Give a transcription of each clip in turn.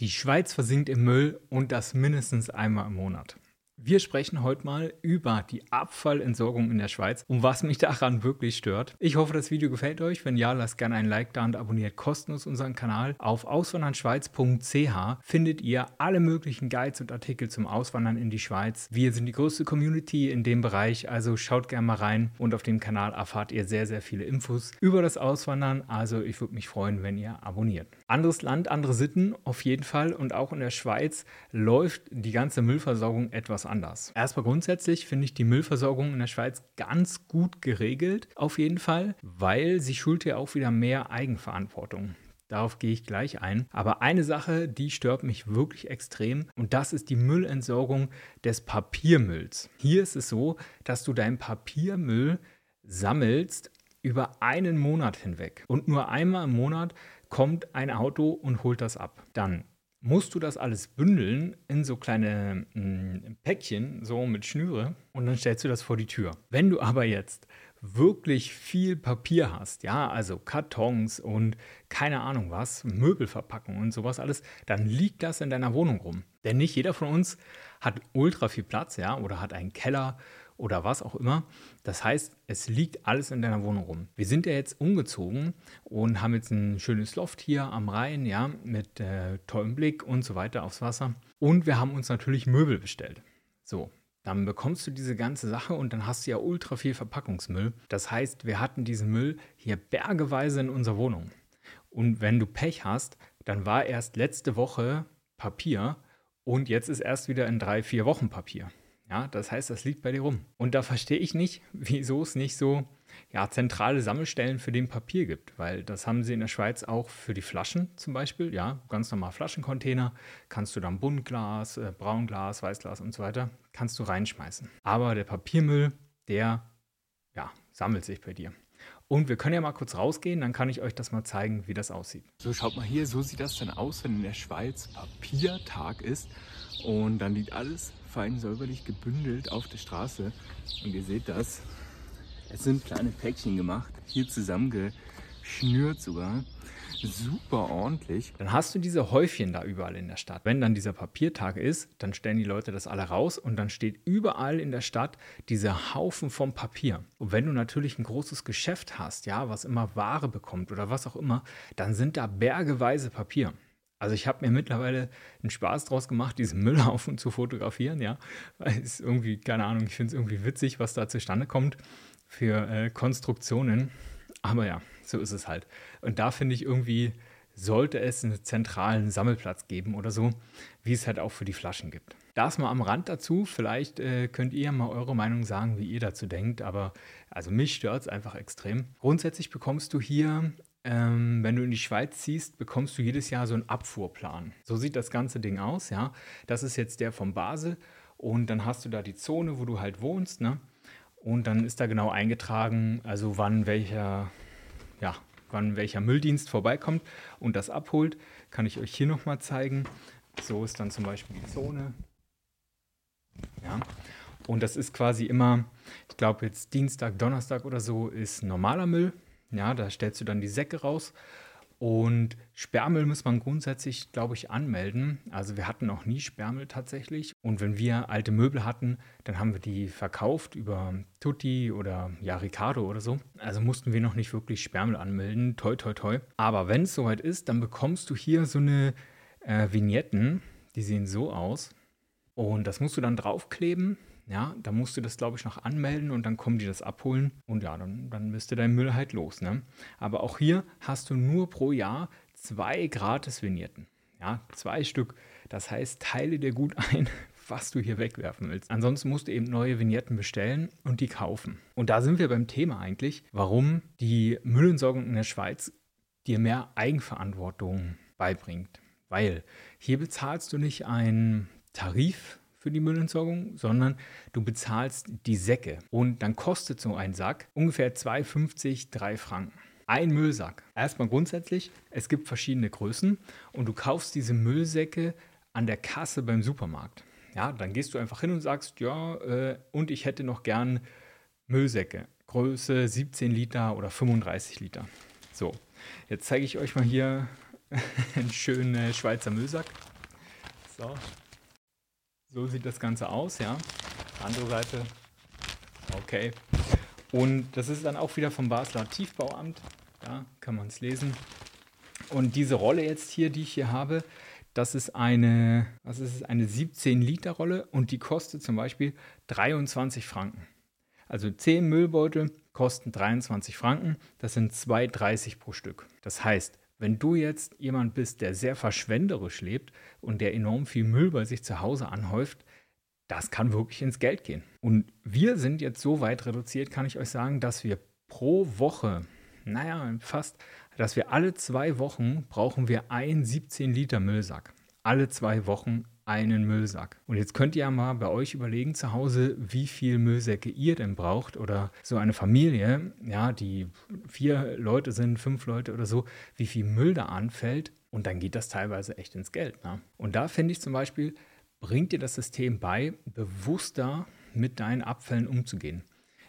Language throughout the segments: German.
Die Schweiz versinkt im Müll und das mindestens einmal im Monat. Wir sprechen heute mal über die Abfallentsorgung in der Schweiz und was mich daran wirklich stört. Ich hoffe, das Video gefällt euch. Wenn ja, lasst gerne ein Like da und abonniert kostenlos unseren Kanal. Auf auswandernschweiz.ch findet ihr alle möglichen Guides und Artikel zum Auswandern in die Schweiz. Wir sind die größte Community in dem Bereich, also schaut gerne mal rein und auf dem Kanal erfahrt ihr sehr, sehr viele Infos über das Auswandern. Also ich würde mich freuen, wenn ihr abonniert. Anderes Land, andere Sitten auf jeden Fall und auch in der Schweiz läuft die ganze Müllversorgung etwas anders. Erstmal grundsätzlich finde ich die Müllversorgung in der Schweiz ganz gut geregelt, auf jeden Fall, weil sie schult ja auch wieder mehr Eigenverantwortung. Darauf gehe ich gleich ein. Aber eine Sache, die stört mich wirklich extrem und das ist die Müllentsorgung des Papiermülls. Hier ist es so, dass du deinen Papiermüll sammelst über einen Monat hinweg und nur einmal im Monat kommt ein Auto und holt das ab. Dann musst du das alles bündeln in so kleine mh, mm, Päckchen, so mit Schnüre, und dann stellst du das vor die Tür. Wenn du aber jetzt wirklich viel Papier hast, ja, also Kartons und keine Ahnung was, Möbelverpackungen und sowas alles, dann liegt das in deiner Wohnung rum. Denn nicht jeder von uns hat ultra viel Platz, ja, oder hat einen Keller oder was auch immer. Das heißt, es liegt alles in deiner Wohnung rum. Wir sind ja jetzt umgezogen und haben jetzt ein schönes Loft hier am Rhein, ja, mit äh, tollem Blick und so weiter aufs Wasser. Und wir haben uns natürlich Möbel bestellt. So, dann bekommst du diese ganze Sache und dann hast du ja ultra viel Verpackungsmüll. Das heißt, wir hatten diesen Müll hier bergeweise in unserer Wohnung. Und wenn du Pech hast, dann war erst letzte Woche Papier und jetzt ist erst wieder in drei, vier Wochen Papier. Ja, das heißt, das liegt bei dir rum. Und da verstehe ich nicht, wieso es nicht so ja, zentrale Sammelstellen für den Papier gibt, weil das haben sie in der Schweiz auch für die Flaschen zum Beispiel, ja, ganz normal Flaschencontainer, kannst du dann Buntglas, äh, Braunglas, Weißglas und so weiter, kannst du reinschmeißen. Aber der Papiermüll, der, ja, sammelt sich bei dir. Und wir können ja mal kurz rausgehen, dann kann ich euch das mal zeigen, wie das aussieht. So, schaut mal hier, so sieht das dann aus, wenn in der Schweiz Papiertag ist. Und dann liegt alles fein säuberlich gebündelt auf der Straße. Und ihr seht das. Es sind kleine Päckchen gemacht, hier zusammengeschnürt sogar. Super ordentlich. Dann hast du diese Häufchen da überall in der Stadt. Wenn dann dieser Papiertag ist, dann stellen die Leute das alle raus und dann steht überall in der Stadt dieser Haufen vom Papier. Und wenn du natürlich ein großes Geschäft hast, ja, was immer Ware bekommt oder was auch immer, dann sind da bergeweise Papier. Also ich habe mir mittlerweile einen Spaß draus gemacht, diesen Müllhaufen zu fotografieren, ja. Weil es irgendwie, keine Ahnung, ich finde es irgendwie witzig, was da zustande kommt für äh, Konstruktionen. Aber ja, so ist es halt. Und da finde ich irgendwie, sollte es einen zentralen Sammelplatz geben oder so, wie es halt auch für die Flaschen gibt. Das mal am Rand dazu. Vielleicht äh, könnt ihr mal eure Meinung sagen, wie ihr dazu denkt. Aber also mich stört es einfach extrem. Grundsätzlich bekommst du hier ähm, wenn du in die Schweiz ziehst, bekommst du jedes Jahr so einen Abfuhrplan. So sieht das ganze Ding aus, ja. Das ist jetzt der von Basel und dann hast du da die Zone, wo du halt wohnst, ne? Und dann ist da genau eingetragen, also wann welcher, ja, wann welcher Mülldienst vorbeikommt und das abholt. Kann ich euch hier nochmal zeigen. So ist dann zum Beispiel die Zone. Ja. Und das ist quasi immer, ich glaube jetzt Dienstag, Donnerstag oder so ist normaler Müll. Ja, da stellst du dann die Säcke raus. Und Sperrmüll muss man grundsätzlich, glaube ich, anmelden. Also wir hatten noch nie Sperrmüll tatsächlich. Und wenn wir alte Möbel hatten, dann haben wir die verkauft über Tutti oder ja, Ricardo oder so. Also mussten wir noch nicht wirklich Sperrmüll anmelden. Toi, toi, toi. Aber wenn es soweit ist, dann bekommst du hier so eine äh, Vignetten. Die sehen so aus. Und das musst du dann draufkleben. Ja, da musst du das, glaube ich, noch anmelden und dann kommen die das abholen und ja, dann, dann bist du dein Müll halt los. Ne? Aber auch hier hast du nur pro Jahr zwei Gratis-Vignetten. Ja, zwei Stück. Das heißt, teile dir gut ein, was du hier wegwerfen willst. Ansonsten musst du eben neue Vignetten bestellen und die kaufen. Und da sind wir beim Thema eigentlich, warum die Müllentsorgung in der Schweiz dir mehr Eigenverantwortung beibringt. Weil hier bezahlst du nicht einen Tarif für die Müllentsorgung, sondern du bezahlst die Säcke. Und dann kostet so ein Sack ungefähr 2,50, 3 Franken. Ein Müllsack. Erstmal grundsätzlich, es gibt verschiedene Größen und du kaufst diese Müllsäcke an der Kasse beim Supermarkt. Ja, dann gehst du einfach hin und sagst, ja, äh, und ich hätte noch gern Müllsäcke. Größe 17 Liter oder 35 Liter. So, jetzt zeige ich euch mal hier einen schönen Schweizer Müllsack. So. So sieht das Ganze aus, ja. Andere Seite. Okay. Und das ist dann auch wieder vom Basler Tiefbauamt. Da kann man es lesen. Und diese Rolle jetzt hier, die ich hier habe, das ist eine, was ist eine 17 Liter Rolle und die kostet zum Beispiel 23 Franken. Also 10 Müllbeutel kosten 23 Franken. Das sind 2,30 pro Stück. Das heißt, wenn du jetzt jemand bist, der sehr verschwenderisch lebt und der enorm viel Müll bei sich zu Hause anhäuft, das kann wirklich ins Geld gehen. Und wir sind jetzt so weit reduziert, kann ich euch sagen, dass wir pro Woche, naja, fast, dass wir alle zwei Wochen brauchen wir einen 17 Liter Müllsack. Alle zwei Wochen einen Müllsack. Und jetzt könnt ihr ja mal bei euch überlegen zu Hause, wie viel Müllsäcke ihr denn braucht oder so eine Familie, ja, die vier Leute sind, fünf Leute oder so, wie viel Müll da anfällt. Und dann geht das teilweise echt ins Geld. Ne? Und da finde ich zum Beispiel, bringt dir das System bei, bewusster mit deinen Abfällen umzugehen.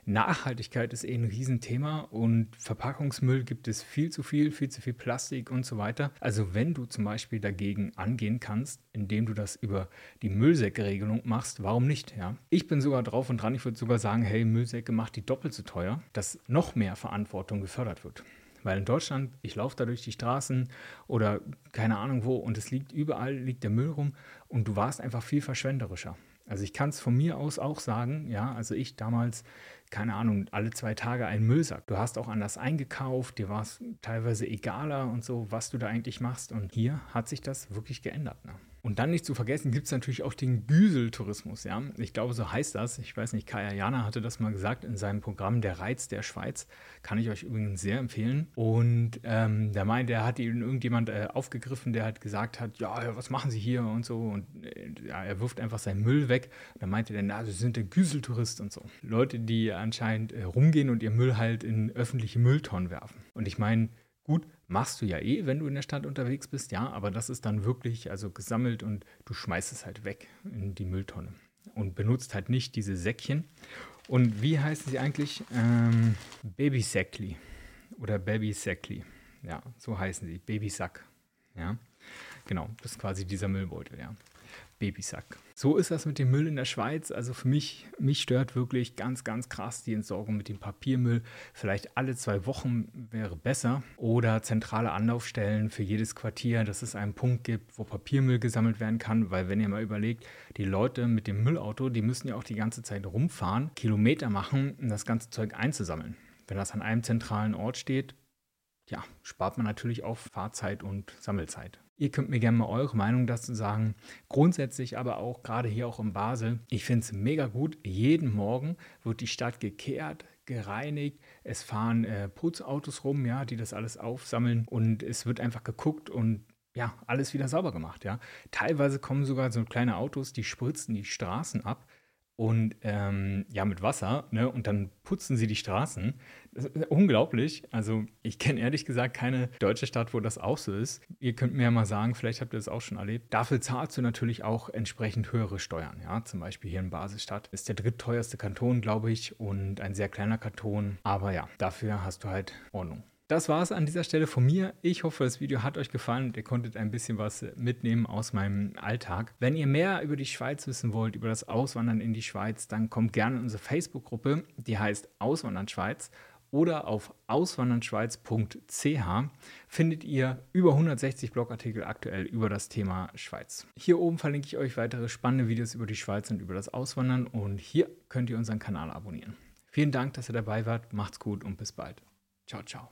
Nachhaltigkeit ist eh ein Riesenthema und Verpackungsmüll gibt es viel zu viel, viel zu viel Plastik und so weiter. Also wenn du zum Beispiel dagegen angehen kannst, indem du das über die Müllsäcke-Regelung machst, warum nicht? Ja? Ich bin sogar drauf und dran, ich würde sogar sagen, hey, Müllsäcke macht die doppelt so teuer, dass noch mehr Verantwortung gefördert wird. Weil in Deutschland, ich laufe da durch die Straßen oder keine Ahnung wo und es liegt überall, liegt der Müll rum und du warst einfach viel verschwenderischer. Also ich kann es von mir aus auch sagen, ja, also ich damals, keine Ahnung, alle zwei Tage einen Müllsack. Du hast auch anders eingekauft, dir war es teilweise egaler und so, was du da eigentlich machst. Und hier hat sich das wirklich geändert. Ne? Und dann nicht zu vergessen, gibt es natürlich auch den Güseltourismus. Ja? Ich glaube, so heißt das. Ich weiß nicht, Kaya Jana hatte das mal gesagt in seinem Programm Der Reiz der Schweiz. Kann ich euch übrigens sehr empfehlen. Und ähm, der meint, der hat ihn irgendjemand äh, aufgegriffen, der halt gesagt hat, ja, was machen Sie hier und so. Und äh, ja, er wirft einfach seinen Müll weg. Und dann meinte der, na, Sie sind der Güseltourist und so. Leute, die anscheinend äh, rumgehen und ihr Müll halt in öffentliche Mülltonnen werfen. Und ich meine, gut, machst du ja eh, wenn du in der Stadt unterwegs bist, ja, aber das ist dann wirklich also gesammelt und du schmeißt es halt weg in die Mülltonne und benutzt halt nicht diese Säckchen. Und wie heißen sie eigentlich? Ähm, Babysäckli oder Babysäckli. Ja, so heißen sie. Babysack. Ja, genau, das ist quasi dieser Müllbeutel, ja. Babysack. So ist das mit dem Müll in der Schweiz. Also für mich, mich stört wirklich ganz, ganz krass die Entsorgung mit dem Papiermüll. Vielleicht alle zwei Wochen wäre besser. Oder zentrale Anlaufstellen für jedes Quartier, dass es einen Punkt gibt, wo Papiermüll gesammelt werden kann. Weil wenn ihr mal überlegt, die Leute mit dem Müllauto, die müssen ja auch die ganze Zeit rumfahren, Kilometer machen, um das ganze Zeug einzusammeln. Wenn das an einem zentralen Ort steht, ja, spart man natürlich auch Fahrzeit und Sammelzeit. Ihr könnt mir gerne mal eure Meinung dazu sagen. Grundsätzlich aber auch, gerade hier auch in Basel, ich finde es mega gut. Jeden Morgen wird die Stadt gekehrt, gereinigt. Es fahren äh, Putzautos rum, ja, die das alles aufsammeln und es wird einfach geguckt und ja, alles wieder sauber gemacht, ja. Teilweise kommen sogar so kleine Autos, die spritzen die Straßen ab und ähm, ja, mit Wasser, ne? Und dann putzen sie die Straßen. unglaublich. Also, ich kenne ehrlich gesagt keine deutsche Stadt, wo das auch so ist. Ihr könnt mir ja mal sagen, vielleicht habt ihr das auch schon erlebt. Dafür zahlst du natürlich auch entsprechend höhere Steuern. Ja, zum Beispiel hier in Basel-Stadt ist der drittteuerste Kanton, glaube ich, und ein sehr kleiner Kanton. Aber ja, dafür hast du halt Ordnung. Das war es an dieser Stelle von mir. Ich hoffe, das Video hat euch gefallen und ihr konntet ein bisschen was mitnehmen aus meinem Alltag. Wenn ihr mehr über die Schweiz wissen wollt, über das Auswandern in die Schweiz, dann kommt gerne in unsere Facebook-Gruppe, die heißt Auswandern Schweiz oder auf auswandernschweiz.ch findet ihr über 160 Blogartikel aktuell über das Thema Schweiz. Hier oben verlinke ich euch weitere spannende Videos über die Schweiz und über das Auswandern und hier könnt ihr unseren Kanal abonnieren. Vielen Dank, dass ihr dabei wart, macht's gut und bis bald. Ciao, ciao.